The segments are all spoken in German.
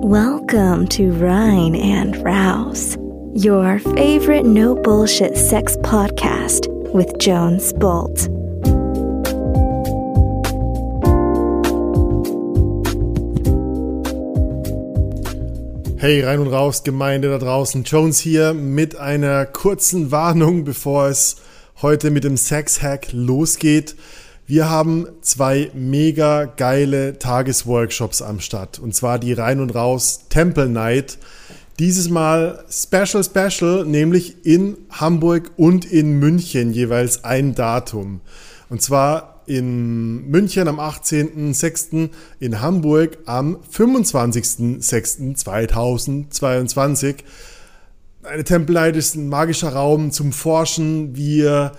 Welcome to Rhine and Rouse, your favorite no bullshit sex podcast with Jones Bolt. Hey, rein und raus, Gemeinde da draußen. Jones hier mit einer kurzen Warnung, bevor es heute mit dem Sex-Hack losgeht. Wir haben zwei mega geile Tagesworkshops am Start. Und zwar die Rein und Raus Temple Night. Dieses Mal Special Special, nämlich in Hamburg und in München jeweils ein Datum. Und zwar in München am 18.06., in Hamburg am 25.06.2022. Eine Tempelheit ist ein magischer Raum zum Forschen. Wir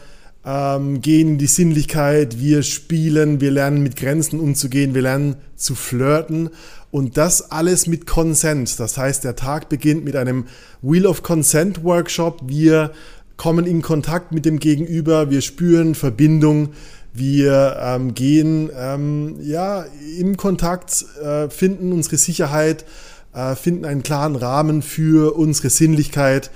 ähm, gehen in die Sinnlichkeit, wir spielen, wir lernen mit Grenzen umzugehen, wir lernen zu flirten und das alles mit Consent. Das heißt, der Tag beginnt mit einem Wheel of Consent Workshop. Wir kommen in Kontakt mit dem Gegenüber, wir spüren Verbindung, wir ähm, gehen ähm, ja, im Kontakt, äh, finden unsere Sicherheit, äh, finden einen klaren Rahmen für unsere Sinnlichkeit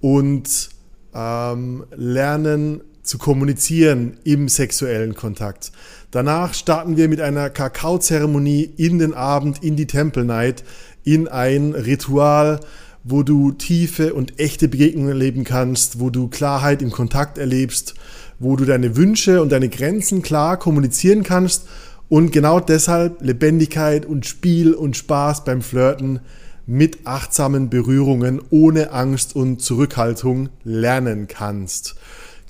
und ähm, lernen zu kommunizieren im sexuellen Kontakt. Danach starten wir mit einer Kakaozeremonie in den Abend, in die Temple Night, in ein Ritual, wo du tiefe und echte Begegnungen erleben kannst, wo du Klarheit im Kontakt erlebst, wo du deine Wünsche und deine Grenzen klar kommunizieren kannst und genau deshalb Lebendigkeit und Spiel und Spaß beim Flirten mit achtsamen Berührungen ohne Angst und Zurückhaltung lernen kannst.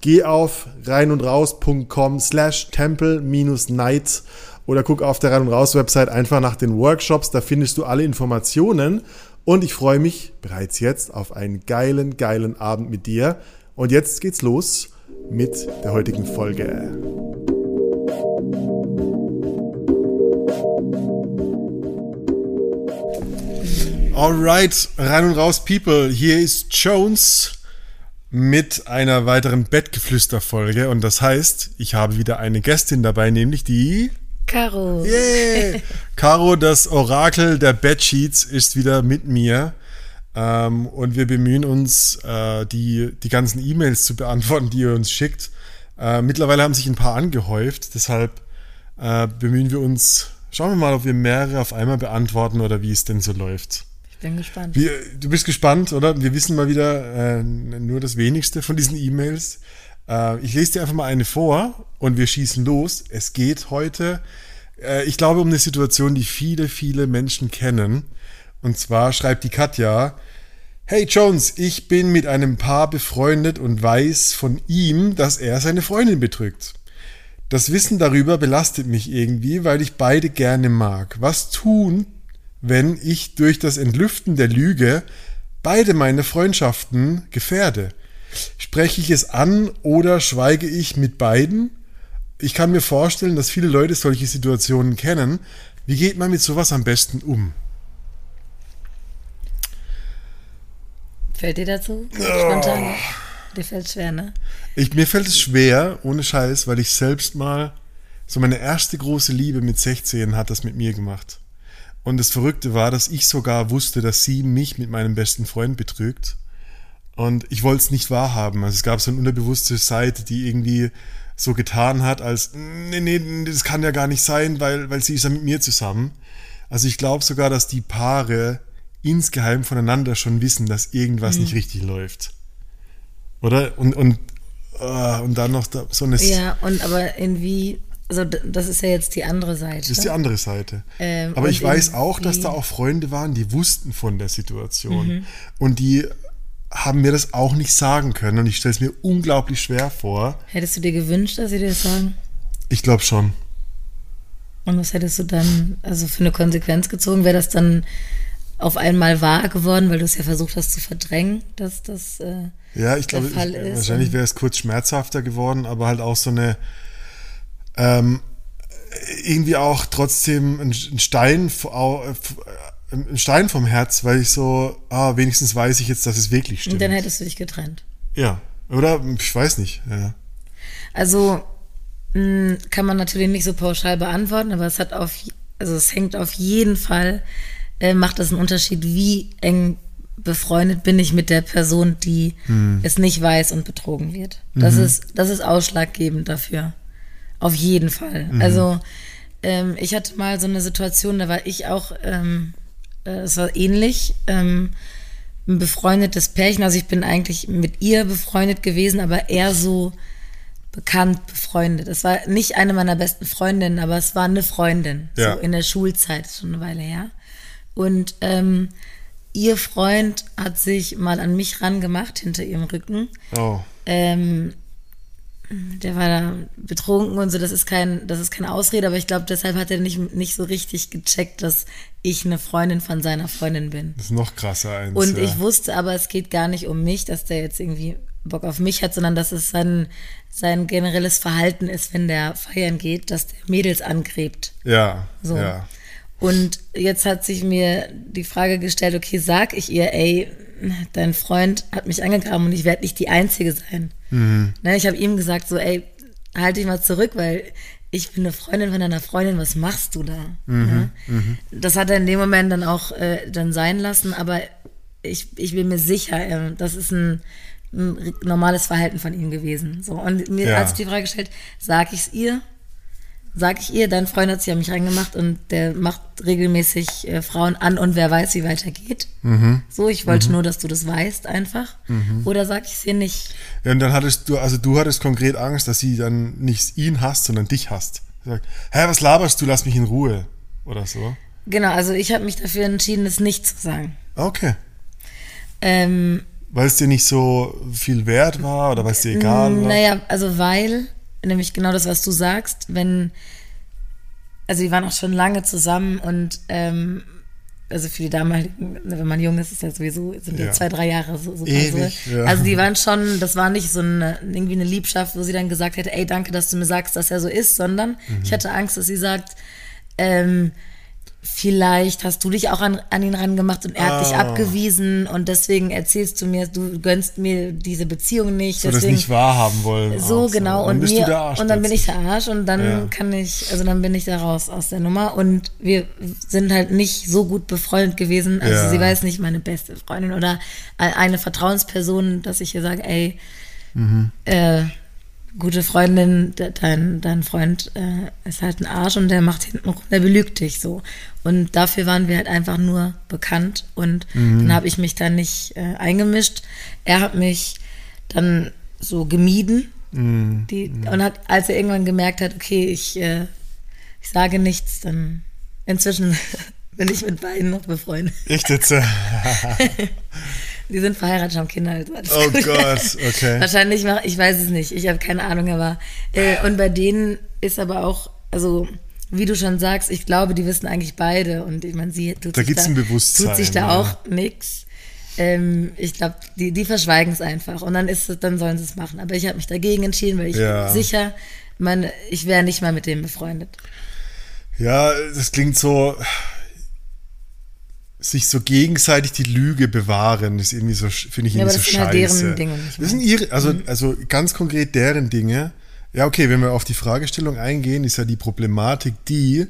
Geh auf reinundraus.com slash temple-nights oder guck auf der Rein und Raus Website einfach nach den Workshops, da findest du alle Informationen und ich freue mich bereits jetzt auf einen geilen, geilen Abend mit dir. Und jetzt geht's los mit der heutigen Folge. Alright, rein und raus, People. Hier ist Jones mit einer weiteren Bettgeflüster-Folge. Und das heißt, ich habe wieder eine Gästin dabei, nämlich die. Caro. Yeah! Caro, das Orakel der Bedsheets, ist wieder mit mir. Ähm, und wir bemühen uns, äh, die, die ganzen E-Mails zu beantworten, die ihr uns schickt. Äh, mittlerweile haben sich ein paar angehäuft, deshalb äh, bemühen wir uns, schauen wir mal, ob wir mehrere auf einmal beantworten oder wie es denn so läuft. Bin gespannt. Wie, du bist gespannt, oder? Wir wissen mal wieder äh, nur das wenigste von diesen E-Mails. Äh, ich lese dir einfach mal eine vor und wir schießen los. Es geht heute, äh, ich glaube, um eine Situation, die viele, viele Menschen kennen. Und zwar schreibt die Katja, Hey Jones, ich bin mit einem Paar befreundet und weiß von ihm, dass er seine Freundin betrügt. Das Wissen darüber belastet mich irgendwie, weil ich beide gerne mag. Was tun, wenn ich durch das Entlüften der Lüge beide meine Freundschaften gefährde? Spreche ich es an oder schweige ich mit beiden? Ich kann mir vorstellen, dass viele Leute solche Situationen kennen. Wie geht man mit sowas am besten um? Fällt dir dazu? Spontan. Oh. Dir fällt es schwer, ne? Ich, mir fällt es schwer, ohne Scheiß, weil ich selbst mal, so meine erste große Liebe mit 16 hat das mit mir gemacht. Und das Verrückte war, dass ich sogar wusste, dass sie mich mit meinem besten Freund betrügt. Und ich wollte es nicht wahrhaben. Also es gab so eine unterbewusste Seite, die irgendwie so getan hat, als, nee, nee, das kann ja gar nicht sein, weil, weil sie ist ja mit mir zusammen. Also ich glaube sogar, dass die Paare insgeheim voneinander schon wissen, dass irgendwas mhm. nicht richtig läuft. Oder? Und, und, uh, und dann noch da, so eine. Ja, und aber irgendwie, also das ist ja jetzt die andere Seite. Das ist die andere Seite. Ähm, aber ich weiß auch, dass da auch Freunde waren, die wussten von der Situation. Mhm. Und die haben mir das auch nicht sagen können. Und ich stelle es mir unglaublich schwer vor. Hättest du dir gewünscht, dass sie dir das sagen? Ich glaube schon. Und was hättest du dann, also für eine Konsequenz gezogen? Wäre das dann auf einmal wahr geworden, weil du es ja versucht hast zu verdrängen, dass das äh, ja, ich glaube, wahrscheinlich wäre es kurz schmerzhafter geworden, aber halt auch so eine ähm, irgendwie auch trotzdem ein, Stein ein Stein vom Herz, weil ich so, ah, wenigstens weiß ich jetzt, dass es wirklich stimmt. Und dann hättest du dich getrennt. Ja, oder ich weiß nicht. Ja. Also mh, kann man natürlich nicht so pauschal beantworten, aber es hat auf, also es hängt auf jeden Fall äh, macht das einen Unterschied, wie eng befreundet bin ich mit der Person, die Hm. es nicht weiß und betrogen wird. Das, Mhm. ist, das ist ausschlaggebend dafür. Auf jeden Fall. Mhm. Also ähm, ich hatte mal so eine Situation, da war ich auch, ähm, äh, es war ähnlich, ähm, ein befreundetes Pärchen. Also ich bin eigentlich mit ihr befreundet gewesen, aber eher so bekannt befreundet. Es war nicht eine meiner besten Freundinnen, aber es war eine Freundin. Ja. So in der Schulzeit, schon eine Weile her. Und ähm, ihr Freund hat sich mal an mich rangemacht hinter ihrem Rücken. Oh. Ähm, der war da betrunken und so, das ist kein, das ist keine Ausrede, aber ich glaube, deshalb hat er nicht, nicht so richtig gecheckt, dass ich eine Freundin von seiner Freundin bin. Das ist noch krasser eins. Und ja. ich wusste aber, es geht gar nicht um mich, dass der jetzt irgendwie Bock auf mich hat, sondern dass es sein, sein generelles Verhalten ist, wenn der feiern geht, dass der Mädels angrebt. Ja, So. ja. Und jetzt hat sich mir die Frage gestellt, okay, sag ich ihr, ey, dein Freund hat mich angegraben und ich werde nicht die Einzige sein. Mhm. Ne, ich habe ihm gesagt, so, ey, halt dich mal zurück, weil ich bin eine Freundin von deiner Freundin, was machst du da? Mhm, Ne? Das hat er in dem Moment dann auch äh, dann sein lassen, aber ich, ich bin mir sicher, äh, das ist ein, ein normales Verhalten von ihm gewesen. So, und mir Ja. hat sich die Frage gestellt, sag ich's ihr? Sag ich ihr, dein Freund hat sich an mich reingemacht und der macht regelmäßig äh, Frauen an und wer weiß, wie weitergeht. Mhm. So, ich wollte nur, dass du das weißt einfach. Oder sag ich es ihr nicht? Ja, und dann hattest du, also du hattest konkret Angst, dass sie dann nicht ihn hasst, sondern dich hasst. Sagt, hä, was laberst du, lass mich in Ruhe. Oder so. Genau, also ich habe mich dafür entschieden, es nicht zu sagen. Okay. Ähm, Weil es dir nicht so viel wert war oder weil es dir egal war. Naja, also weil, nämlich genau das, was du sagst, wenn, also wir waren auch schon lange zusammen und ähm, also für die damaligen, wenn man jung ist, ist ja sowieso, sind ja Ja. zwei, drei Jahre so, so Ewig, so. ja. Also die waren schon, das war nicht so eine, irgendwie eine Liebschaft, wo sie dann gesagt hätte, ey, danke, dass du mir sagst, dass er so ist, sondern Mhm. ich hatte Angst, dass sie sagt, ähm, vielleicht hast du dich auch an, an ihn rangemacht und er hat dich Ah. abgewiesen und deswegen erzählst du mir, du gönnst mir diese Beziehung nicht. so das deswegen, nicht wahrhaben wollen. so genau und mir Arsch und dann bin ich der Arsch und dann Ja. kann ich also dann bin ich da raus aus der Nummer und wir sind halt nicht so gut befreundet gewesen also Ja. sie weiß nicht meine beste Freundin oder eine Vertrauensperson dass ich ihr sage ey Mhm. äh, gute Freundin de- dein dein Freund äh, ist halt ein Arsch und der macht hinten rum der belügt dich so und dafür waren wir halt einfach nur bekannt und Mhm. dann habe ich mich da nicht äh, eingemischt er hat mich dann so gemieden Mhm. die, und hat, als er irgendwann gemerkt hat, okay, ich, äh, ich sage nichts, dann inzwischen bin ich mit beiden noch befreundet. Echt jetzt? Die sind verheiratet, haben Kinder. Also Oh gut. Gott, okay. Wahrscheinlich, mach, ich weiß es nicht, ich habe keine Ahnung, aber äh, und bei denen ist aber auch, also wie du schon sagst, ich glaube, die wissen eigentlich beide und ich meine, sie tut Da sich da, ein Bewusstsein, tut sich da ja. auch nix. Ähm, ich glaube, die, die verschweigen es einfach und dann ist es, dann sollen sie es machen. Aber ich habe mich dagegen entschieden, weil ich Ja. sicher, meine, ich wäre nicht mal mit dem befreundet. Ja, das klingt so, sich so gegenseitig die Lüge bewahren, ist irgendwie so, finde ich Ja, irgendwie so halt scheiße. deren Dinge, Das sind ihre, also, also ganz konkret deren Dinge. Ja, okay, wenn wir auf die Fragestellung eingehen, ist ja die Problematik die,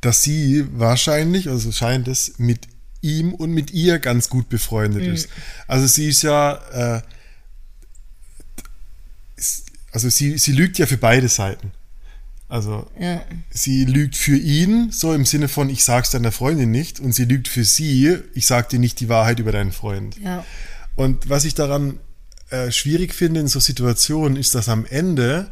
dass sie wahrscheinlich, also scheint es, mit ihm und mit ihr ganz gut befreundet ist. Also sie ist ja, äh, also sie, sie lügt ja für beide Seiten. Also Ja. sie lügt für ihn, so im Sinne von, ich sag's deiner Freundin nicht, und sie lügt für sie, ich sag dir nicht die Wahrheit über deinen Freund. Ja. Und was ich daran äh, schwierig finde in so Situationen, ist, dass am Ende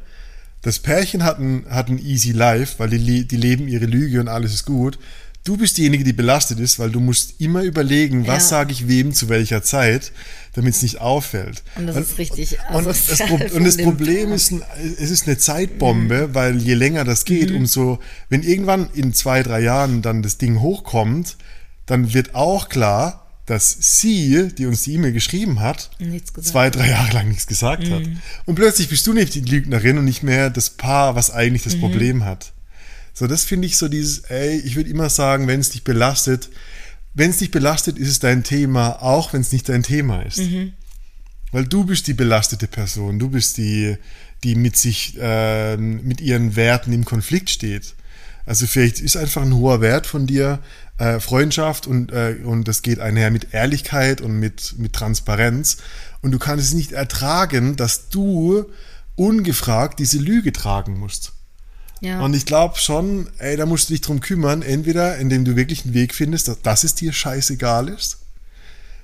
das Pärchen hat ein, hat ein easy life, weil die, die leben ihre Lüge und alles ist gut. Du bist diejenige, die belastet ist, weil du musst immer überlegen, was Ja. sage ich wem zu welcher Zeit, damit es nicht auffällt. Und das ist richtig Und das, Pro und das Problem Paar. ist, ein, es ist eine Zeitbombe, weil je länger das geht, umso, wenn irgendwann in zwei, drei Jahren dann das Ding hochkommt, dann wird auch klar, dass sie, die uns die E-Mail geschrieben hat, zwei, drei Jahre lang nichts gesagt hat. Und plötzlich bist du nicht die Lügnerin und nicht mehr das Paar, was eigentlich das Problem hat. So, das finde ich so dieses, ey, ich würde immer sagen, wenn es dich belastet, wenn es dich belastet, ist es dein Thema, auch wenn es nicht dein Thema ist. Weil du bist die belastete Person, du bist die, die mit sich, ähm, mit ihren Werten im Konflikt steht. Also vielleicht ist einfach ein hoher Wert von dir, äh, Freundschaft und, äh, und das geht einher mit Ehrlichkeit und mit, mit Transparenz. Und du kannst es nicht ertragen, dass du ungefragt diese Lüge tragen musst. Ja. Und ich glaube schon, ey, da musst du dich drum kümmern, entweder indem du wirklich einen Weg findest, dass, dass es dir scheißegal ist.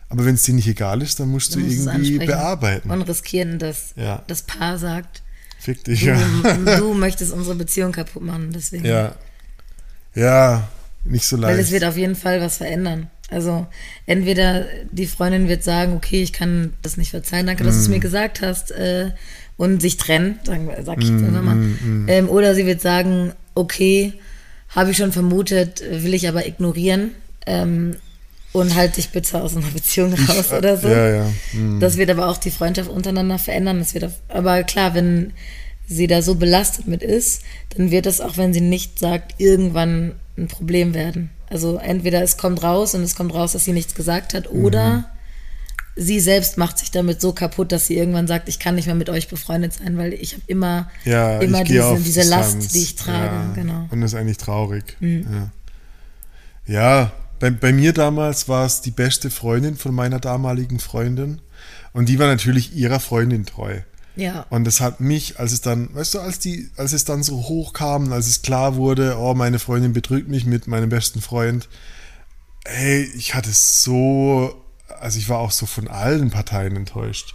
Aber wenn es dir nicht egal ist, dann musst du, musst es irgendwie bearbeiten. Und riskieren, dass Ja. das Paar sagt, Fick dich, du, ja. du möchtest unsere Beziehung kaputt machen. Deswegen. Ja. Ja, nicht so Weil leicht. es wird auf jeden Fall was verändern. Also entweder die Freundin wird sagen, okay, ich kann das nicht verzeihen, danke, dass du es Mm. mir gesagt hast, äh, und sich trennen, sagen wir- sag ich jetzt einfach mal. Mm, Ähm, oder sie wird sagen, okay, habe ich schon vermutet, will ich aber ignorieren ähm, und halt dich bitte aus einer Beziehung raus oder so. Ja, ja. Hm. Das wird aber auch die Freundschaft untereinander verändern. Das wird auf, aber klar, wenn sie da so belastet mit ist, dann wird das auch, wenn sie nicht sagt, irgendwann ein Problem werden. Also entweder es kommt raus und es kommt raus, dass sie nichts gesagt hat, oder Mhm. Sie selbst macht sich damit so kaputt, dass sie irgendwann sagt, ich kann nicht mehr mit euch befreundet sein, weil ich habe immer, Ja, immer diese, diese. Last, die ich trage. Ja, Genau. Mhm. Und das ist eigentlich traurig. Ja, ja bei, bei mir damals war es die beste Freundin von meiner damaligen Freundin. Und die war natürlich ihrer Freundin treu. Ja. Und das hat mich, als es dann, weißt du, als die, als es dann so hochkam, als es klar wurde, oh, meine Freundin betrügt mich mit meinem besten Freund, hey, ich hatte so, also ich war auch so von allen Parteien enttäuscht.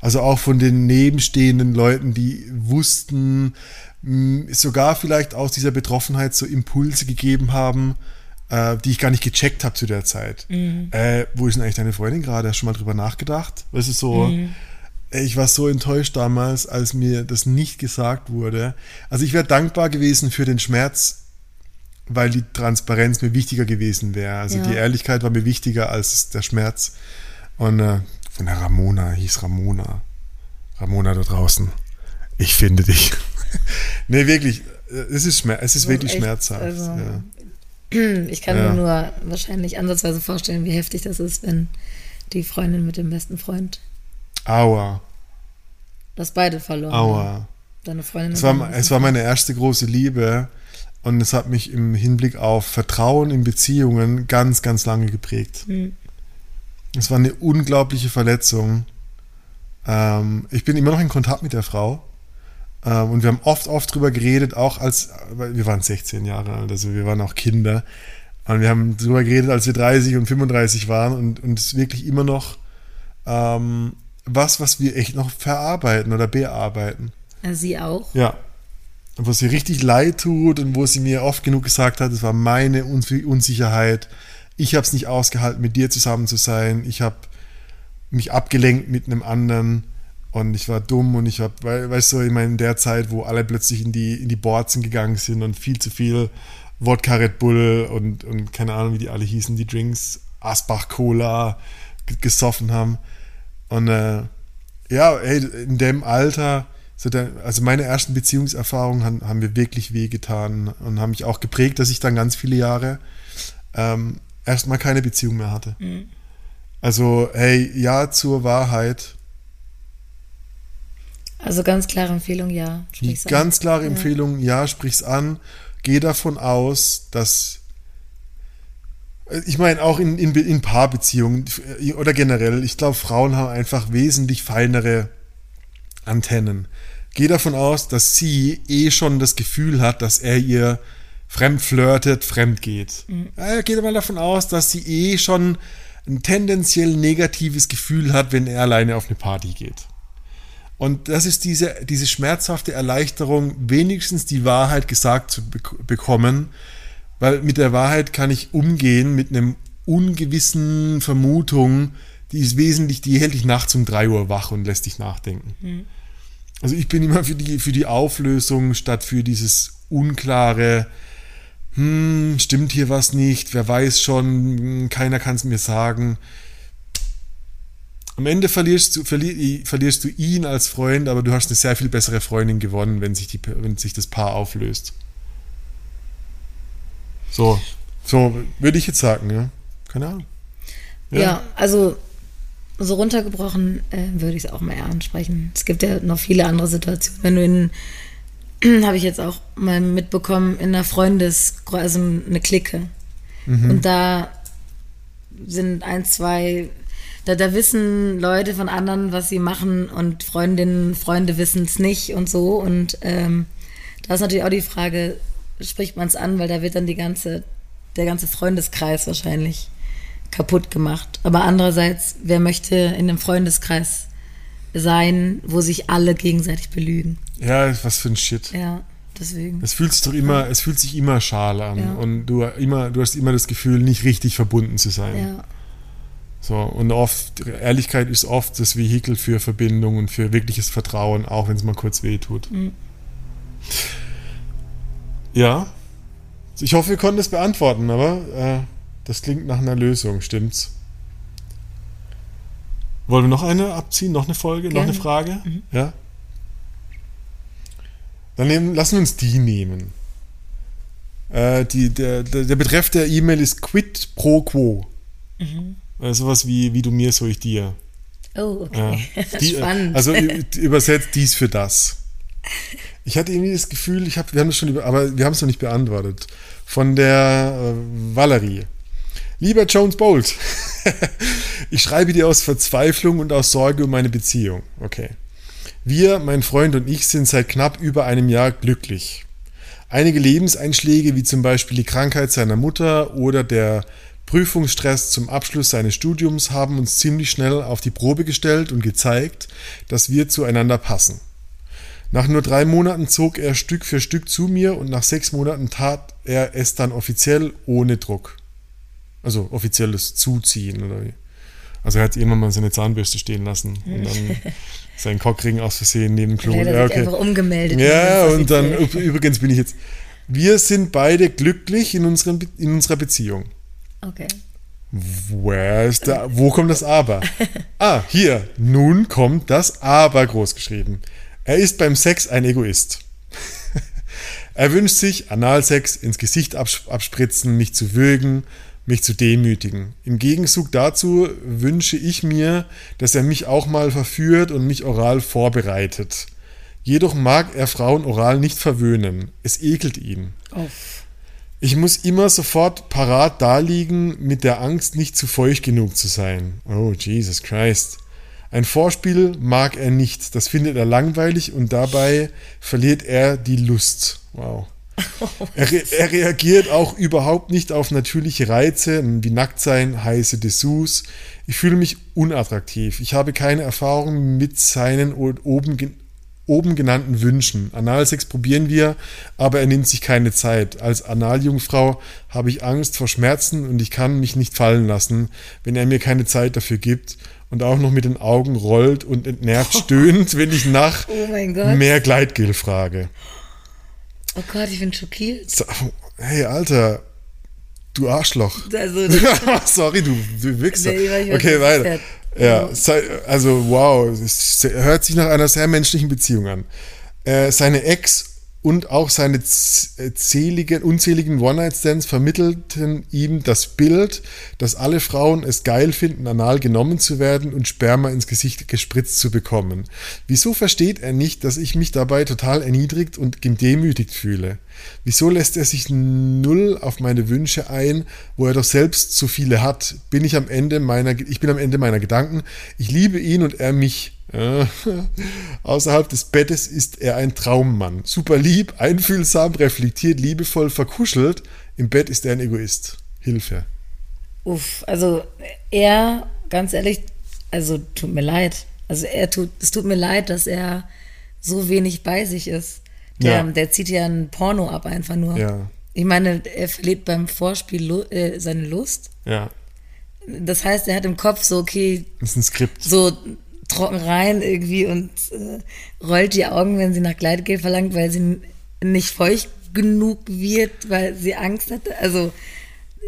Also auch von den nebenstehenden Leuten, die wussten, mh, sogar vielleicht aus dieser Betroffenheit so Impulse gegeben haben, äh, die ich gar nicht gecheckt habe zu der Zeit. Äh, wo ist denn eigentlich deine Freundin gerade? Hast du schon mal drüber nachgedacht? Weißt du, so, Ey, ich war so enttäuscht damals, als mir das nicht gesagt wurde. Also ich wäre dankbar gewesen für den Schmerz, weil die Transparenz mir wichtiger gewesen wäre. Also Ja. die Ehrlichkeit war mir wichtiger als der Schmerz. Und äh, von der Ramona hieß Ramona. Ramona da draußen. Ich finde dich. nee, wirklich. äh, Es ist, Schmer es ist wirklich echt, schmerzhaft. also, ja. Ich kann Ja. mir nur wahrscheinlich ansatzweise vorstellen, wie heftig das ist, wenn die Freundin mit dem besten Freund Aua, das beide verloren aua. Deine Freundin Es war, es war meine erste große Liebe und es hat mich im Hinblick auf Vertrauen in Beziehungen ganz, ganz lange geprägt. Hm. Es war eine unglaubliche Verletzung. Ähm, ich bin immer noch in Kontakt mit der Frau ähm, und wir haben oft, oft drüber geredet, auch als, wir waren 16 Jahre alt, also wir waren auch Kinder. Und wir haben drüber geredet, als wir 30 und 35 waren und, und es ist wirklich immer noch ähm, was, was wir echt noch verarbeiten oder bearbeiten. Sie auch. Ja. Wo sie richtig leid tut und wo sie mir oft genug gesagt hat, es war meine Unsi- Unsicherheit. Ich habe es nicht ausgehalten, mit dir zusammen zu sein. Ich habe mich abgelenkt mit einem anderen und ich war dumm und ich habe, weißt du, ich meine, in der Zeit, wo alle plötzlich in die, in die Borzen gegangen sind und viel zu viel Wodka Red Bull und, und keine Ahnung, wie die alle hießen, die Drinks, Asbach Cola gesoffen haben. Und äh, ja, ey, in dem Alter, so der, also meine ersten Beziehungserfahrungen haben, haben mir wirklich wehgetan und haben mich auch geprägt, dass ich dann ganz viele Jahre ähm, erstmal keine Beziehung mehr hatte. Also, hey, ja zur Wahrheit. Also ganz klare Empfehlung, ja. Die sprich's an. ganz klare Ja. Empfehlung, ja, sprich's an. Geh davon aus, dass ich meine, auch in, in, in Paarbeziehungen oder generell, ich glaube, Frauen haben einfach wesentlich feinere Antennen. Geh davon aus, dass sie eh schon das Gefühl hat, dass er ihr fremd flirtet, fremd geht. Ja, geht mal davon aus, dass sie eh schon ein tendenziell negatives Gefühl hat, wenn er alleine auf eine Party geht. Und das ist diese, diese schmerzhafte Erleichterung, wenigstens die Wahrheit gesagt zu bek bekommen, weil mit der Wahrheit kann ich umgehen mit einem ungewissen Vermutung, die ist wesentlich, die hält dich nachts um 3 Uhr wach und lässt dich nachdenken. Also ich bin immer für die, für die Auflösung statt für dieses unklare, hm, stimmt hier was nicht, wer weiß schon, hm, keiner kann es mir sagen. Am Ende verlierst du, verli verlierst du ihn als Freund, aber du hast eine sehr viel bessere Freundin gewonnen, wenn sich, die, wenn sich das Paar auflöst. So, so würde ich jetzt sagen, ja. Keine Ahnung. Ja, also so runtergebrochen äh, würde ich es auch mal ansprechen. Es gibt ja noch viele andere Situationen. Wenn du in, habe ich jetzt auch mal mitbekommen, in einer Freundes, also eine Clique. Und da sind ein, zwei, da, da wissen Leute von anderen, was sie machen und Freundinnen, Freunde wissen es nicht und so. Und ähm, da ist natürlich auch die Frage, spricht man es an, weil da wird dann die ganze, der ganze Freundeskreis wahrscheinlich kaputt gemacht. Aber andererseits, wer möchte in einem Freundeskreis sein, wo sich alle gegenseitig belügen? Ja, was für ein Shit. Ja, deswegen. Es fühlt sich doch immer, es fühlt sich immer schal an. Ja. Und du immer, du hast immer das Gefühl, nicht richtig verbunden zu sein. Ja. So, und oft, Ehrlichkeit ist oft das Vehikel für Verbindung und für wirkliches Vertrauen, auch wenn es mal kurz weh tut. Mhm. Ja. Ich hoffe, wir konnten es beantworten, aber äh, das klingt nach einer Lösung, stimmt's? Wollen wir noch eine abziehen? Noch eine Folge? Noch Gerne. eine Frage? Ja? Dann nehmen, lassen wir uns die nehmen. Äh, die, der, der, der Betreff der E-Mail ist quid pro quo. Äh, sowas wie, wie du mir, so ich dir. Oh, okay. Die, äh, Spannend. Also übersetzt dies für das. Ich hatte irgendwie das Gefühl, ich hab, wir haben das schon über, aber wir haben es noch nicht beantwortet. Von der äh, Valerie. Lieber Jones Bolt, ich schreibe dir aus Verzweiflung und aus Sorge um meine Beziehung. Okay. Wir, mein Freund und ich, sind seit knapp über einem Jahr glücklich. Einige Lebenseinschläge, wie zum Beispiel die Krankheit seiner Mutter oder der Prüfungsstress zum Abschluss seines Studiums, haben uns ziemlich schnell auf die Probe gestellt und gezeigt, dass wir zueinander passen. Nach nur drei Monaten zog er Stück für Stück zu mir und nach sechs Monaten tat er es dann offiziell ohne Druck. Also offizielles Zuziehen oder wie. Also er hat irgendwann mal seine Zahnbürste stehen lassen und dann seinen Cockring aus Versehen neben dem Klo. Leider Ja, sich einfach umgemeldet. ja, und dann, übrigens bin ich jetzt. Wir sind beide glücklich in, unseren, Be- in unserer Beziehung. Okay. Where ist da, wo kommt das Aber? Ah, hier. Nun kommt das Aber großgeschrieben. Er ist beim Sex ein Egoist. er wünscht sich Analsex ins Gesicht abs- abspritzen, mich zu würgen, mich zu demütigen. Im Gegenzug dazu wünsche ich mir, dass er mich auch mal verführt und mich oral vorbereitet. Jedoch mag er Frauen oral nicht verwöhnen. Es ekelt ihn. Uff. Ich muss immer sofort parat daliegen, mit der Angst, nicht zu feucht genug zu sein. Oh, Jesus Christ. Ein Vorspiel mag er nicht, das findet er langweilig und dabei verliert er die Lust. Wow. Er, er reagiert auch überhaupt nicht auf natürliche Reize wie Nacktsein, heiße Dessous. Ich fühle mich unattraktiv. Ich habe keine Erfahrung mit seinen oben, oben genannten Wünschen. Analsex probieren wir, aber er nimmt sich keine Zeit. Als Analjungfrau habe ich Angst vor Schmerzen und ich kann mich nicht fallen lassen, wenn er mir keine Zeit dafür gibt und auch noch mit den Augen rollt und entnervt stöhnt, wenn ich nach Oh mehr Gleitgel frage. Oh Gott, ich bin schockiert. So, Hey, Alter, du Arschloch. Also, Sorry, du, du Wichser. Nee, Okay, weiter. Ja, also wow, es hört sich nach einer sehr menschlichen Beziehung an. Äh, seine Ex und auch seine äh, zähligen, unzähligen One-Night-Stands vermittelten ihm das Bild, dass alle Frauen es geil finden, anal genommen zu werden und Sperma ins Gesicht gespritzt zu bekommen. Wieso versteht er nicht, dass ich mich dabei total erniedrigt und gedemütigt fühle? Wieso lässt er sich null auf meine Wünsche ein, wo er doch selbst so viele hat? Bin ich am Ende meiner, ich bin am Ende meiner Gedanken. Ich liebe ihn und er mich. Äh, außerhalb des Bettes ist er ein Traummann. Super lieb, einfühlsam, reflektiert, liebevoll, verkuschelt. Im Bett ist er ein Egoist. Hilfe. uff, also er, ganz ehrlich, also tut mir leid. Also er tut, es tut mir leid, dass er so wenig bei sich ist. Der, Ja. der zieht ja ein Porno ab einfach nur. Ja. Ich meine, er verliert beim Vorspiel äh, seine Lust. Ja, Das heißt, er hat im Kopf so, okay, das ist ein Skript. so trocken rein irgendwie und äh, rollt die Augen, wenn sie nach Gleitgel verlangt, weil sie nicht feucht genug wird, weil sie Angst hatte. Also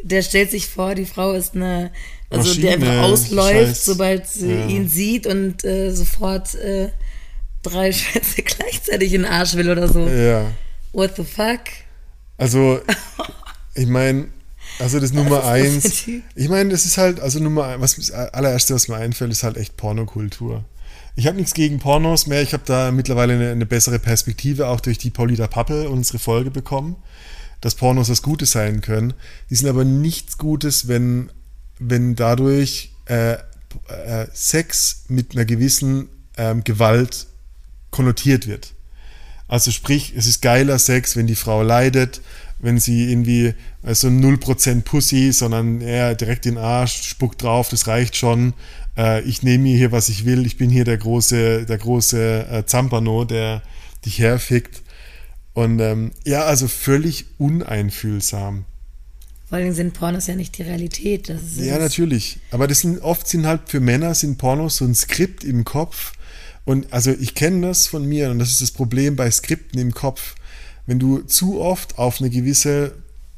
der stellt sich vor, die Frau ist eine, also die Maschine, einfach ausläuft, Scheiß. sobald sie Ja. ihn sieht und äh, sofort äh, drei Schätze gleichzeitig in den Arsch will oder so. Ja. What the fuck? Also, ich meine, also das Nummer das eins. Ich meine, das ist halt, also Nummer eins, was das allererste, was mir einfällt, ist halt echt Pornokultur. Ich habe nichts gegen Pornos mehr. Ich habe da mittlerweile eine, eine bessere Perspektive auch durch die Paulita Pappel unsere Folge bekommen. dass Pornos was Gutes sein können. Die sind aber nichts Gutes, wenn, wenn dadurch äh, äh, Sex mit einer gewissen ähm, Gewalt konnotiert wird. Also sprich, es ist geiler Sex, wenn die Frau leidet, wenn sie irgendwie so also 0% Pussy, sondern eher direkt in den Arsch, spuckt drauf, das reicht schon. Äh, ich nehme mir hier, was ich will. Ich bin hier der große, der große äh, Zampano, der dich herfickt. Und ähm, ja, also völlig uneinfühlsam. Vor allem sind Pornos ja nicht die Realität. ja, natürlich. Aber das sind oft sind halt für Männer sind Pornos so ein Skript im Kopf. Und also ich kenne das von mir und das ist das Problem bei Skripten im Kopf. Wenn du zu oft auf eine gewisse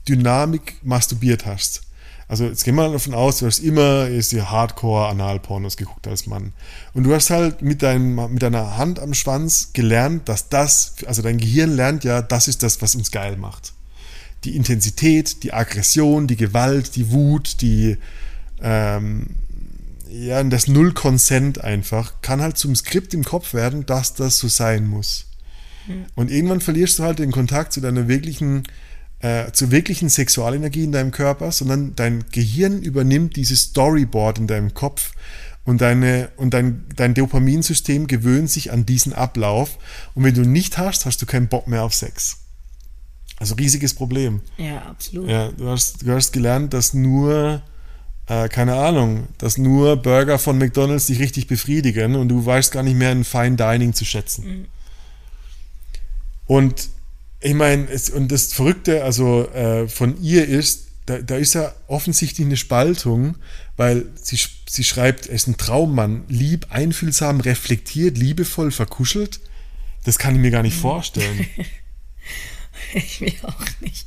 Dynamik masturbiert hast. Also jetzt gehen wir davon aus, du hast immer ist die Hardcore-Analpornos geguckt als Mann. Und du hast halt mit, deinem, mit deiner Hand am Schwanz gelernt, dass das, also dein Gehirn lernt ja, das ist das, was uns geil macht. Die Intensität, die Aggression, die Gewalt, die Wut, die ähm, ja, das Null-Consent einfach, kann halt zum Skript im Kopf werden, dass das so sein muss. Mhm. Und irgendwann verlierst du halt den Kontakt zu deiner wirklichen äh, zur wirklichen Sexualenergie in deinem Körper, sondern dein Gehirn übernimmt dieses Storyboard in deinem Kopf und, deine, und dein, dein Dopaminsystem gewöhnt sich an diesen Ablauf. Und wenn du nicht hast, hast du keinen Bock mehr auf Sex. Also riesiges Problem. Ja, absolut. Ja, du hast, du hast gelernt, dass nur, äh, keine Ahnung, dass nur Burger von McDonalds dich richtig befriedigen und du weißt gar nicht mehr ein Fine Dining zu schätzen. Mhm. Und ich meine, und das Verrückte also äh, von ihr ist, da, da ist ja offensichtlich eine Spaltung, weil sie, sie schreibt, er ist ein Traummann, lieb, einfühlsam, reflektiert, liebevoll, verkuschelt. Das kann ich mir gar nicht vorstellen. ich mir auch nicht.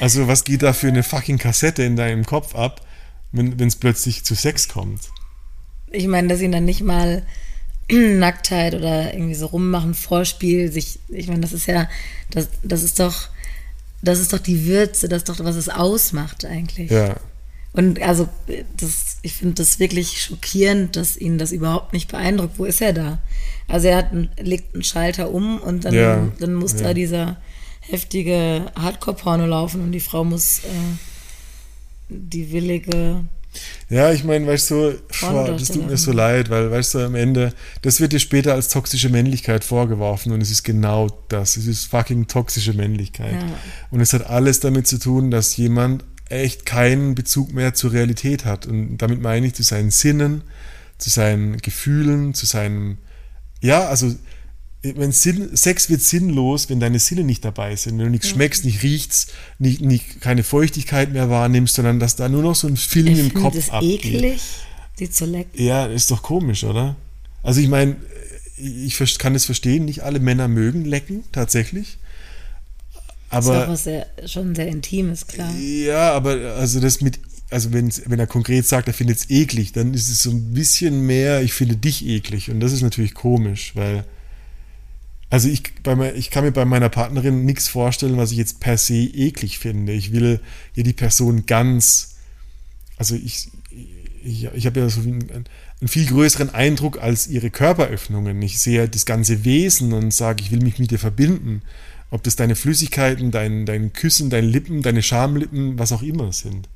Also, was geht da für eine fucking Kassette in deinem Kopf ab, wenn es plötzlich zu Sex kommt? Ich meine, dass ihn dann nicht mal Nacktheit oder irgendwie so rummachen, Vorspiel, sich, ich meine, das ist ja, das, das ist doch, das ist doch die Würze, das ist doch, was es ausmacht eigentlich. Ja. Und also, das, ich finde das wirklich schockierend, dass ihn das überhaupt nicht beeindruckt. Wo ist er da? Also er hat legt einen Schalter um und dann, ja. dann muss ja. da dieser heftige Hardcore-Porno laufen und die Frau muss äh, die willige ja, ich meine, weißt du, boah, das tut mir so leid, weil, weißt du, am Ende, das wird dir später als toxische Männlichkeit vorgeworfen und es ist genau das. Es ist fucking toxische Männlichkeit. Ja. Und es hat alles damit zu tun, dass jemand echt keinen Bezug mehr zur Realität hat. Und damit meine ich zu seinen Sinnen, zu seinen Gefühlen, zu seinem, ja, also wenn Sinn, Sex wird sinnlos, wenn deine Sinne nicht dabei sind, wenn du nichts schmeckst, nicht riechst, nicht, nicht, keine Feuchtigkeit mehr wahrnimmst, sondern dass da nur noch so ein Film ich im Kopf das abgeht. eklig, die zu lecken. Ja, ist doch komisch, oder? Also ich meine, ich kann es verstehen, nicht alle Männer mögen lecken, tatsächlich. Aber, das ist doch was sehr, schon sehr Intimes, klar. Ja, aber also das mit, also wenn, wenn er konkret sagt, er findet es eklig, dann ist es so ein bisschen mehr, ich finde dich eklig. Und das ist natürlich komisch, weil also ich, bei, ich kann mir bei meiner Partnerin nichts vorstellen, was ich jetzt per se eklig finde. Ich will ja die Person ganz, also ich, ich, ich habe ja so einen, einen, viel größeren Eindruck als ihre Körperöffnungen. Ich sehe das ganze Wesen und sage, ich will mich mit dir verbinden. Ob das deine Flüssigkeiten, dein, dein Küssen, deine Lippen, deine Schamlippen, was auch immer sind.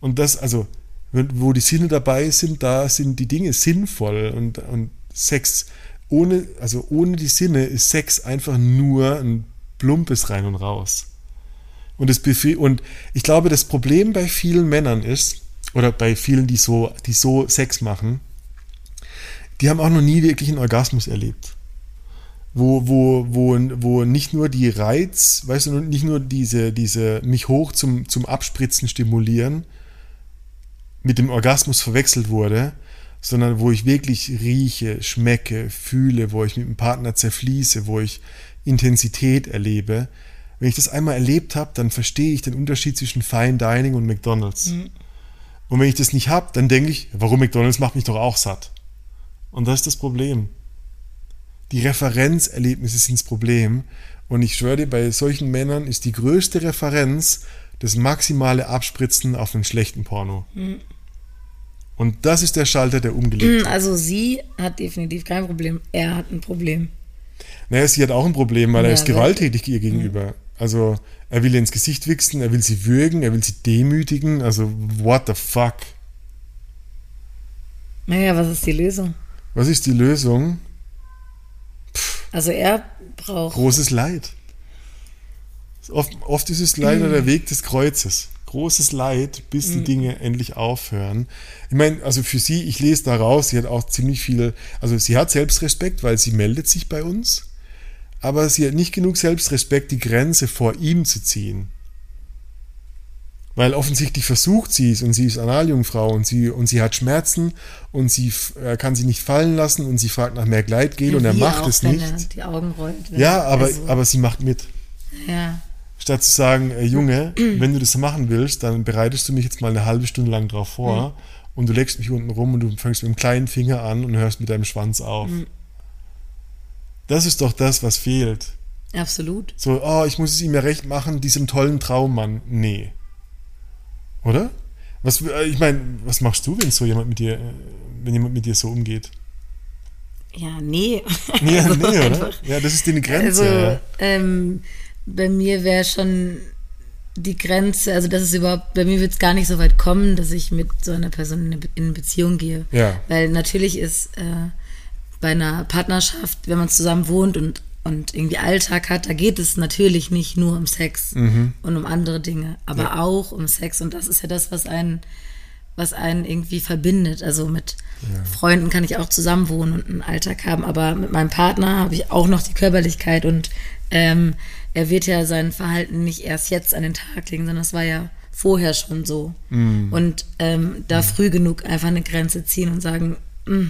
Und das, also, wo die Sinne dabei sind, da sind die Dinge sinnvoll und, und Sex ohne, also ohne die Sinne ist Sex einfach nur ein plumpes rein und raus. Und, das und ich glaube, das Problem bei vielen Männern ist, oder bei vielen, die so, die so Sex machen, die haben auch noch nie wirklich einen Orgasmus erlebt. Wo, wo, wo, wo nicht nur die Reiz, weißt du, nicht nur diese, diese mich hoch zum, zum Abspritzen stimulieren, mit dem Orgasmus verwechselt wurde, sondern wo ich wirklich rieche, schmecke, fühle, wo ich mit dem Partner zerfließe, wo ich Intensität erlebe. Wenn ich das einmal erlebt habe, dann verstehe ich den Unterschied zwischen Fine Dining und McDonald's. Mhm. Und wenn ich das nicht habe, dann denke ich, warum McDonald's macht mich doch auch satt. Und das ist das Problem. Die Referenzerlebnisse sind das Problem. Und ich schwöre dir, bei solchen Männern ist die größte Referenz das maximale Abspritzen auf einen schlechten Porno. Mhm. Und das ist der Schalter, der umgelegt wird. Also sie hat definitiv kein Problem. Er hat ein Problem. Naja, sie hat auch ein Problem, weil ja, er ist gewalttätig ihr gegenüber. Also er will ihr ins Gesicht wichsen, er will sie würgen, er will sie demütigen. Also what the fuck? Naja, was ist die Lösung? Was ist die Lösung? Also er braucht. Großes Leid. Oft, oft ist es leider Mhm. der Weg des Kreuzes. Großes Leid, bis die Dinge endlich aufhören. Ich meine, also für sie, ich lese daraus, sie hat auch ziemlich viel, also sie hat Selbstrespekt, weil sie meldet sich bei uns, aber sie hat nicht genug Selbstrespekt, die Grenze vor ihm zu ziehen. Weil offensichtlich versucht sie es und sie ist Analjungfrau und sie, und sie hat Schmerzen und sie er kann sie nicht fallen lassen und sie fragt nach mehr Gleitgel und er macht auch, es nicht. Er die Augen rollt. Ja, aber, also, aber sie macht mit. Ja. Statt zu sagen, äh, Junge, wenn du das machen willst, dann bereitest du mich jetzt mal eine halbe Stunde lang drauf vor Mhm. und du legst mich unten rum und du fängst mit dem kleinen Finger an und hörst mit deinem Schwanz auf. Mhm. Das ist doch das, was fehlt. Absolut. So, oh, ich muss es ihm ja recht machen, diesem tollen Traummann. Nee. Oder? Was, äh, ich meine, was machst du, wenn so jemand mit dir, äh, wenn jemand mit dir so umgeht? Ja, nee. Ja, Also nee, oder? einfach- Ja, das ist die Grenze. Also, ähm, bei mir wäre schon die Grenze, also das ist überhaupt, bei mir wird es gar nicht so weit kommen, dass ich mit so einer Person in Be- in Beziehung gehe. Ja. Weil natürlich ist äh, bei einer Partnerschaft, wenn man zusammen wohnt und, und irgendwie Alltag hat, da geht es natürlich nicht nur um Sex und um andere Dinge, aber Ja. auch um Sex. Und das ist ja das, was einen, was einen irgendwie verbindet. Also mit Freunden kann ich auch zusammen wohnen und einen Alltag haben, aber mit meinem Partner habe ich auch noch die Körperlichkeit und ähm, er wird ja sein Verhalten nicht erst jetzt an den Tag legen, sondern es war ja vorher schon so. Und ähm, da früh genug einfach eine Grenze ziehen und sagen, mm,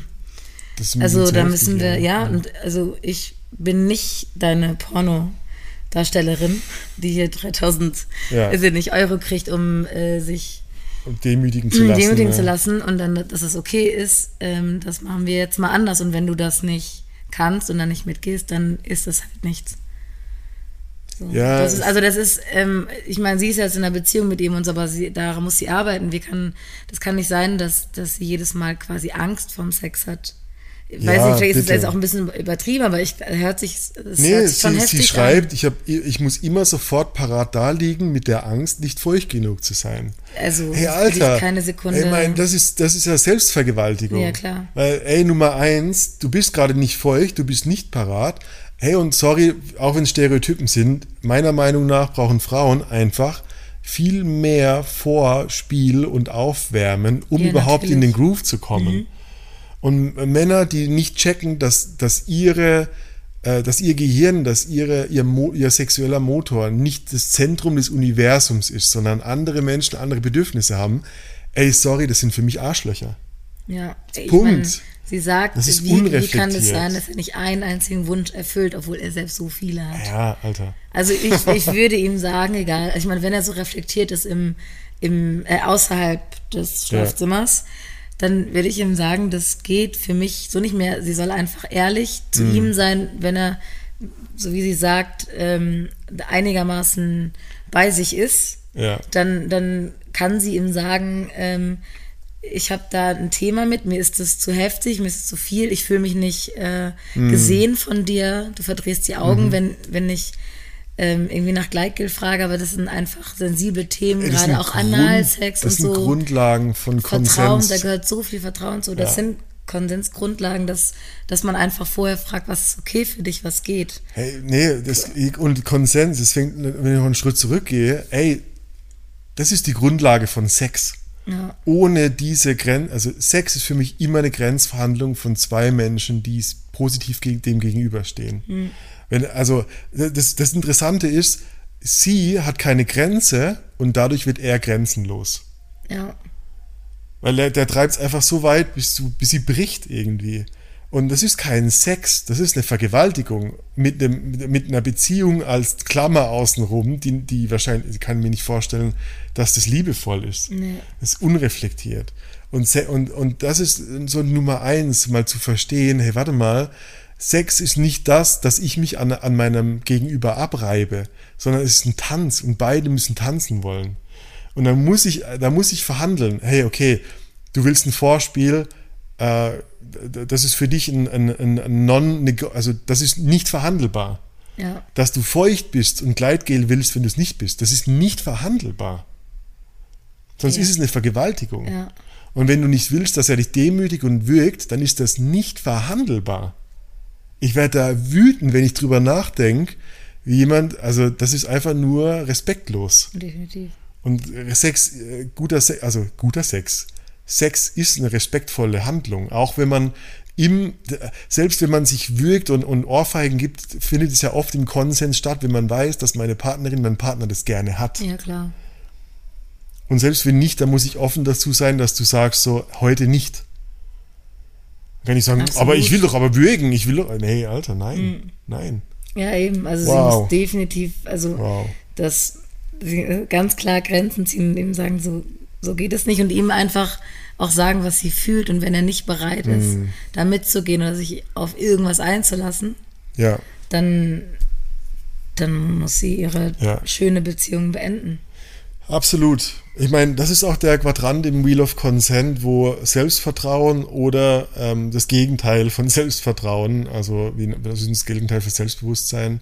also da müssen wir, ja, und also ich bin nicht deine Porno-Darstellerin, die hier 3000, Ja. also nicht Euro kriegt, um äh, sich um demütigen zu lassen. demütigen ja. zu lassen und dann, dass es okay ist, ähm, das machen wir jetzt mal anders. Und wenn du das nicht kannst und dann nicht mitgehst, dann ist das halt nichts. So, Ja, das ist, also das ist, ähm, ich meine, sie ist jetzt in einer Beziehung mit ihm und so, aber sie, daran muss sie arbeiten. Wir kann, das kann nicht sein, dass, dass sie jedes Mal quasi Angst vorm Sex hat. Ich Ja, weiß nicht, vielleicht ist es bitte. jetzt auch ein bisschen übertrieben, aber ich hört sich, es Nee, hört sich schon sie, heftig sie schreibt, ich, hab, ich muss immer sofort parat da liegen mit der Angst, nicht feucht genug zu sein. an. Also Hey, das Alter. keine Sekunde. Ich meine, das ist, das ist ja Selbstvergewaltigung. Ja, klar. Weil, ey, Nummer eins, du bist gerade nicht feucht, du bist nicht parat. Hey, und sorry, auch wenn es Stereotypen sind, meiner Meinung nach brauchen Frauen einfach viel mehr Vorspiel und Aufwärmen, um Ja, überhaupt in den natürlich. Mhm. Groove zu kommen. Und Männer, die nicht checken, dass, dass ihre äh, dass ihr Gehirn, dass ihre, ihr, Mo, ihr sexueller Motor nicht das Zentrum des Universums ist, sondern andere Menschen andere Bedürfnisse haben, ey, sorry, das sind für mich Arschlöcher. Ja, Punkt. Sie sagt, wie, wie kann es sein, dass er nicht einen einzigen Wunsch erfüllt, obwohl er selbst so viele hat. Ja, Alter. Also ich, ich würde ihm sagen, egal, also ich meine, wenn er so reflektiert ist im, im äh, außerhalb des Schlafzimmers, dann würde ich ihm sagen, das geht für mich so nicht mehr. Sie soll einfach ehrlich zu Mhm. ihm sein, wenn er, so wie sie sagt, ähm, einigermaßen bei sich ist Ja. dann, dann kann sie ihm sagen, ähm, ich habe da ein Thema mit, mir ist das zu heftig, mir ist es zu viel, ich fühle mich nicht äh, Mhm. gesehen von dir, du verdrehst die Augen, wenn, wenn ich ähm, irgendwie nach Gleitgel frage, aber das sind einfach sensible Themen, das gerade sind auch Grund- Analsex Das und sind so. Grundlagen von Vertrauen, Konsens. da gehört so viel Vertrauen zu. Das Ja. sind Konsensgrundlagen, dass, dass man einfach vorher fragt, was ist okay für dich, was geht. Hey, nee, das, und Konsens, das fängt, wenn ich noch einen Schritt zurückgehe, ey, das ist die Grundlage von Sex. Ja. Ohne diese Grenze, also Sex ist für mich immer eine Grenzverhandlung von zwei Menschen, die es positiv dem gegenüberstehen. Wenn, also das, das Interessante ist, sie hat keine Grenze und dadurch wird er grenzenlos. Ja. Weil der, der treibt es einfach so weit, bis, du, bis sie bricht irgendwie. Und das ist kein Sex, das ist eine Vergewaltigung mit, einem, mit- einer Beziehung als Klammer außenrum, die, die wahrscheinlich, ich kann mir nicht vorstellen, dass das liebevoll ist. Nee. Das ist unreflektiert. Und, und, und das ist so Nummer eins, mal zu verstehen, hey, warte mal, Sex ist nicht das, dass ich mich an, an meinem Gegenüber abreibe, sondern es ist ein Tanz und beide müssen tanzen wollen. Und dann muss ich, da muss ich verhandeln. Hey, okay, du willst ein Vorspiel, äh, das ist für dich ein, ein, ein, non also das ist nicht verhandelbar. Ja. Dass du feucht bist und Gleitgel willst, wenn du es nicht bist, das ist nicht verhandelbar. Sonst Ja. ist es eine Vergewaltigung. Ja. Und wenn du nicht willst, dass er dich demütigt und würgt, dann ist das nicht verhandelbar. Ich werde da wütend, wenn ich drüber nachdenke, wie jemand, also das ist einfach nur respektlos. Definitiv. Und Sex, äh, guter Sex, also guter Sex. Sex ist eine respektvolle Handlung. Auch wenn man im, selbst wenn man sich würgt und, und Ohrfeigen gibt, findet es ja oft im Konsens statt, wenn man weiß, dass meine Partnerin, mein Partner das gerne hat. Ja, klar. Und selbst wenn nicht, dann muss ich offen dazu sein, dass du sagst, so, heute nicht. Dann kann ich sagen, Absolut. aber ich will doch aber würgen, ich will doch, nee, Alter, nein, nein. Ja, eben. Also sie Wow. muss definitiv, also Wow. das sie ganz klar Grenzen ziehen und ihm sagen, so, so geht es nicht und ihm einfach auch sagen, was sie fühlt und wenn er nicht bereit ist, Mhm. da mitzugehen oder sich auf irgendwas einzulassen, Ja, dann, dann muss sie ihre Ja. schöne Beziehung beenden. absolut. Ich meine, das ist auch der Quadrant im Wheel of Consent, wo Selbstvertrauen oder ähm, das Gegenteil von Selbstvertrauen, also wie was ist das Gegenteil für Selbstbewusstsein,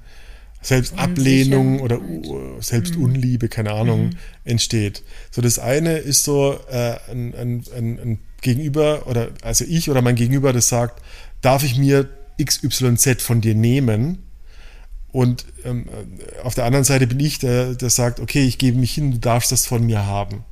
Selbstablehnung oder Unsicherheit. uh, Selbstunliebe, keine Ahnung, entsteht. So das eine ist so äh, ein, ein, ein, ein Gegenüber oder also ich oder mein Gegenüber, das sagt, darf ich mir XYZ von dir nehmen? Und ähm, auf der anderen Seite bin ich, der, der sagt, okay, ich gebe mich hin, du darfst das von mir haben.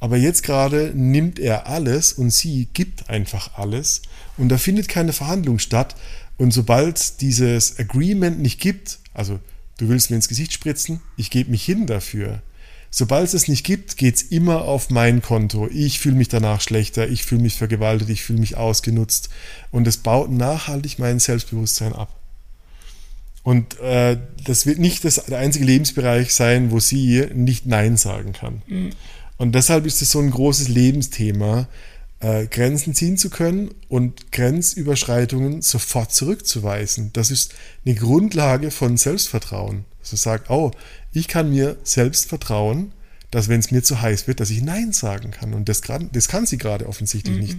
Aber jetzt gerade nimmt er alles und sie gibt einfach alles und da findet keine Verhandlung statt. Und sobald dieses Agreement nicht gibt, also du willst mir ins Gesicht spritzen, ich gebe mich hin dafür. Sobald es es nicht gibt, geht es immer auf mein Konto. Ich fühle mich danach schlechter, ich fühle mich vergewaltigt, ich fühle mich ausgenutzt. Und es baut nachhaltig mein Selbstbewusstsein ab. Und äh, das wird nicht das, der einzige Lebensbereich sein, wo sie nicht Nein sagen kann. Und deshalb ist es so ein großes Lebensthema, äh, Grenzen ziehen zu können und Grenzüberschreitungen sofort zurückzuweisen. Das ist eine Grundlage von Selbstvertrauen. Also sagt, oh, ich kann mir selbst vertrauen, dass wenn es mir zu heiß wird, dass ich Nein sagen kann. Und das, grad, das kann sie gerade offensichtlich nicht.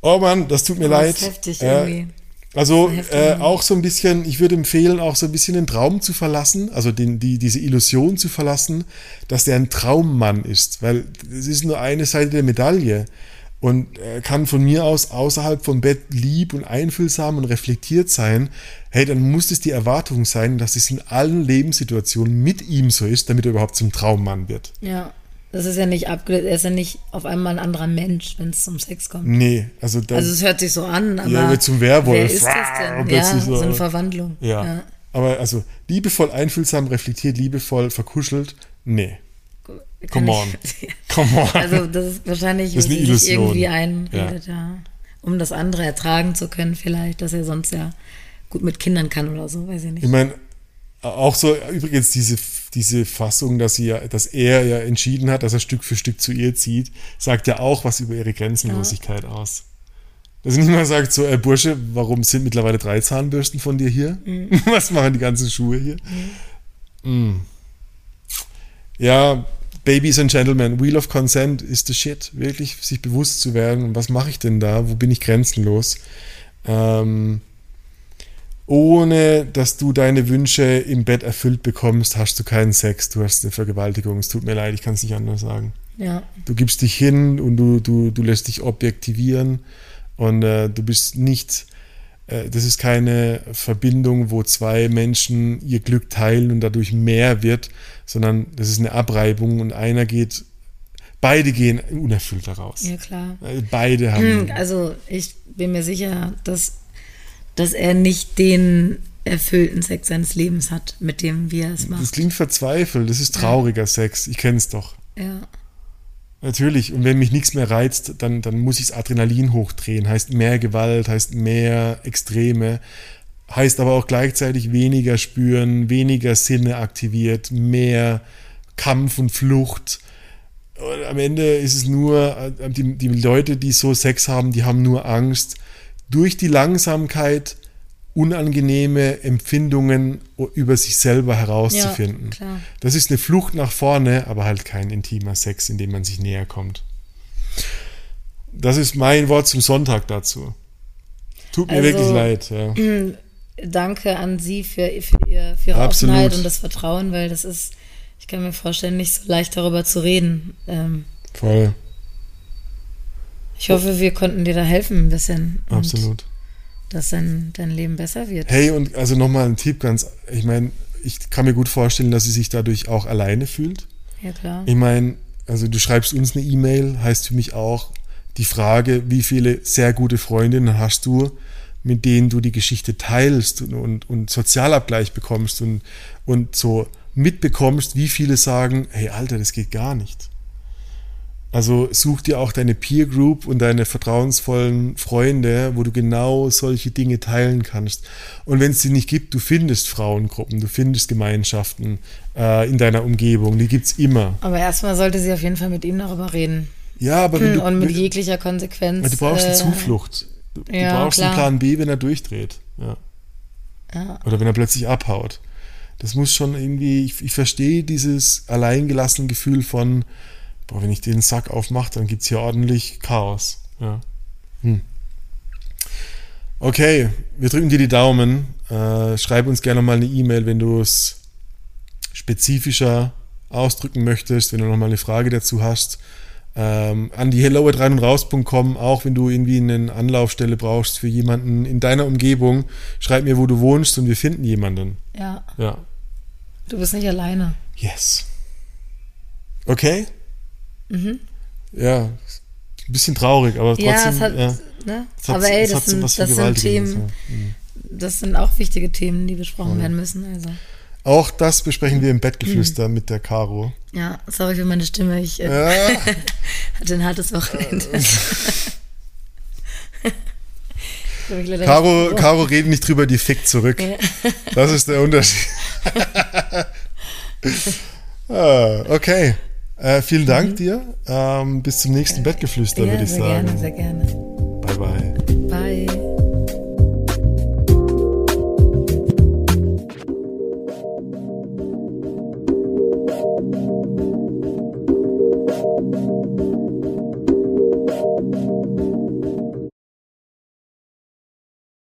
Oh Mann, das tut mir Aber leid. ist heftig Äh, irgendwie. Also äh, auch so ein bisschen, ich würde empfehlen, auch so ein bisschen den Traum zu verlassen, also den, die, diese Illusion zu verlassen, dass der ein Traummann ist, weil es ist nur eine Seite der Medaille und er kann von mir aus außerhalb vom Bett lieb und einfühlsam und reflektiert sein. Hey, dann muss es die Erwartung sein, dass es in allen Lebenssituationen mit ihm so ist, damit er überhaupt zum Traummann wird. Ja. Das ist ja nicht abgelöst, er ist ja nicht auf einmal ein anderer Mensch, wenn es zum Sex kommt. Nee, also da, Also es hört sich so an, aber Ja, wird zum Werwolf. wer ist das denn? Ja, so. eine Verwandlung. ja. Aber also liebevoll, einfühlsam, reflektiert, liebevoll, verkuschelt, nee. Come on. Come on. Also das ist wahrscheinlich, Das ist eine Illusion. irgendwie einredet, ja. Um das andere ertragen zu können vielleicht, dass er sonst ja gut mit Kindern kann oder so, weiß ich nicht. Ich meine, auch so übrigens diese, diese Fassung, dass, sie ja, dass er ja entschieden hat, dass er Stück für Stück zu ihr zieht, sagt ja auch was über ihre Grenzenlosigkeit aus. Dass sie nicht mal sagt, so, äh, Bursche, warum sind mittlerweile drei Zahnbürsten von dir hier? Was machen die ganzen Schuhe hier? Mm. Ja, Babies and Gentlemen, Wheel of Consent ist the shit. Wirklich sich bewusst zu werden, was mache ich denn da? Wo bin ich grenzenlos? Ähm, ohne dass du deine Wünsche im Bett erfüllt bekommst, hast du keinen Sex, du hast eine Vergewaltigung. Es tut mir leid, ich kann es nicht anders sagen. Ja, Du gibst dich hin und du, du, du lässt dich objektivieren und äh, du bist nicht, äh, das ist keine Verbindung, wo zwei Menschen ihr Glück teilen und dadurch mehr wird, sondern das ist eine Abreibung und einer geht, beide gehen unerfüllt daraus. ja klar. Äh, Beide haben. Also ich bin mir sicher, dass, dass er nicht den erfüllten Sex seines Lebens hat, mit dem wie er es Das macht. klingt verzweifelt, das ist trauriger Sex, ich kenne es doch. Ja, Natürlich, und wenn mich nichts mehr reizt, dann, dann muss ich das Adrenalin hochdrehen. Heißt mehr Gewalt, heißt mehr Extreme, heißt aber auch gleichzeitig weniger spüren, weniger Sinne aktiviert, mehr Kampf und Flucht. Und am Ende ist es nur, äh, die, die Leute, die so Sex haben, die haben nur Angst, durch die Langsamkeit unangenehme Empfindungen über sich selber herauszufinden. Ja. Das ist eine Flucht nach vorne, aber halt kein intimer Sex, in dem man sich näher kommt. Das ist mein Wort zum Sonntag dazu. Tut mir Also- wirklich leid. Ja. danke an Sie für, für, ihr, für Ihre Absolut. Offenheit und das Vertrauen, weil das ist, ich kann mir vorstellen, nicht so leicht darüber zu reden. Ähm, Voll, ich hoffe, wir konnten dir da helfen ein bisschen. absolut. Dass dein, dein Leben besser wird. Hey, und also nochmal ein Tipp, ganz, ich meine, ich kann mir gut vorstellen, dass sie sich dadurch auch alleine fühlt. Ja, klar. Ich meine, also du schreibst uns eine E-Mail, heißt für mich auch die Frage, wie viele sehr gute Freundinnen hast du, mit denen du die Geschichte teilst und, und, und Sozialabgleich bekommst und, und so mitbekommst, wie viele sagen, hey Alter, das geht gar nicht. Also such dir auch deine Peer Group und deine vertrauensvollen Freunde, wo du genau solche Dinge teilen kannst. Und wenn es die nicht gibt, du findest Frauengruppen, du findest Gemeinschaften äh, in deiner Umgebung, die gibt's immer. Aber erstmal sollte sie auf jeden Fall mit ihm darüber reden. Ja, aber wenn du, und mit jeglicher Konsequenz. du brauchst eine äh, Zuflucht. Du, du ja, brauchst klar. einen Plan B, wenn er durchdreht. Ja. Ja. Oder wenn er plötzlich abhaut. Das muss schon irgendwie, ich, ich verstehe dieses alleingelassene Gefühl von, boah, wenn ich den Sack aufmache, dann gibt's hier ordentlich Chaos. Ja. Hm. Okay, wir drücken dir die Daumen. Äh, schreib uns gerne mal eine E-Mail, wenn du es spezifischer ausdrücken möchtest, wenn du nochmal eine Frage dazu hast. Ähm, an die hello at rein und raus.com, auch wenn du irgendwie eine Anlaufstelle brauchst für jemanden in deiner Umgebung, schreib mir, wo du wohnst und wir finden jemanden. ja, Ja. du bist nicht alleine. Yes. Okay? Ja, ein bisschen traurig, aber trotzdem. Mhm. ja, es hat, ja, ne? es hat- aber ey, das sind, das sind Themen, ja. Mhm. das sind auch wichtige Themen, die besprochen werden müssen. Also, Auch das besprechen wir im Bettgeflüster mit der Caro. ja, sorry für meine Stimme. Ich äh, Ja. hatte ein hartes Wochenende. Leider Caro, Caro redet nicht drüber, die fickt zurück. Ja. Das ist der Unterschied. ah, okay. Äh, vielen Dank dir. Ähm, bis zum nächsten Bettgeflüster, Mhm. ja, würde ich sehr sagen. gerne, sehr gerne. Bye, bye. Bye.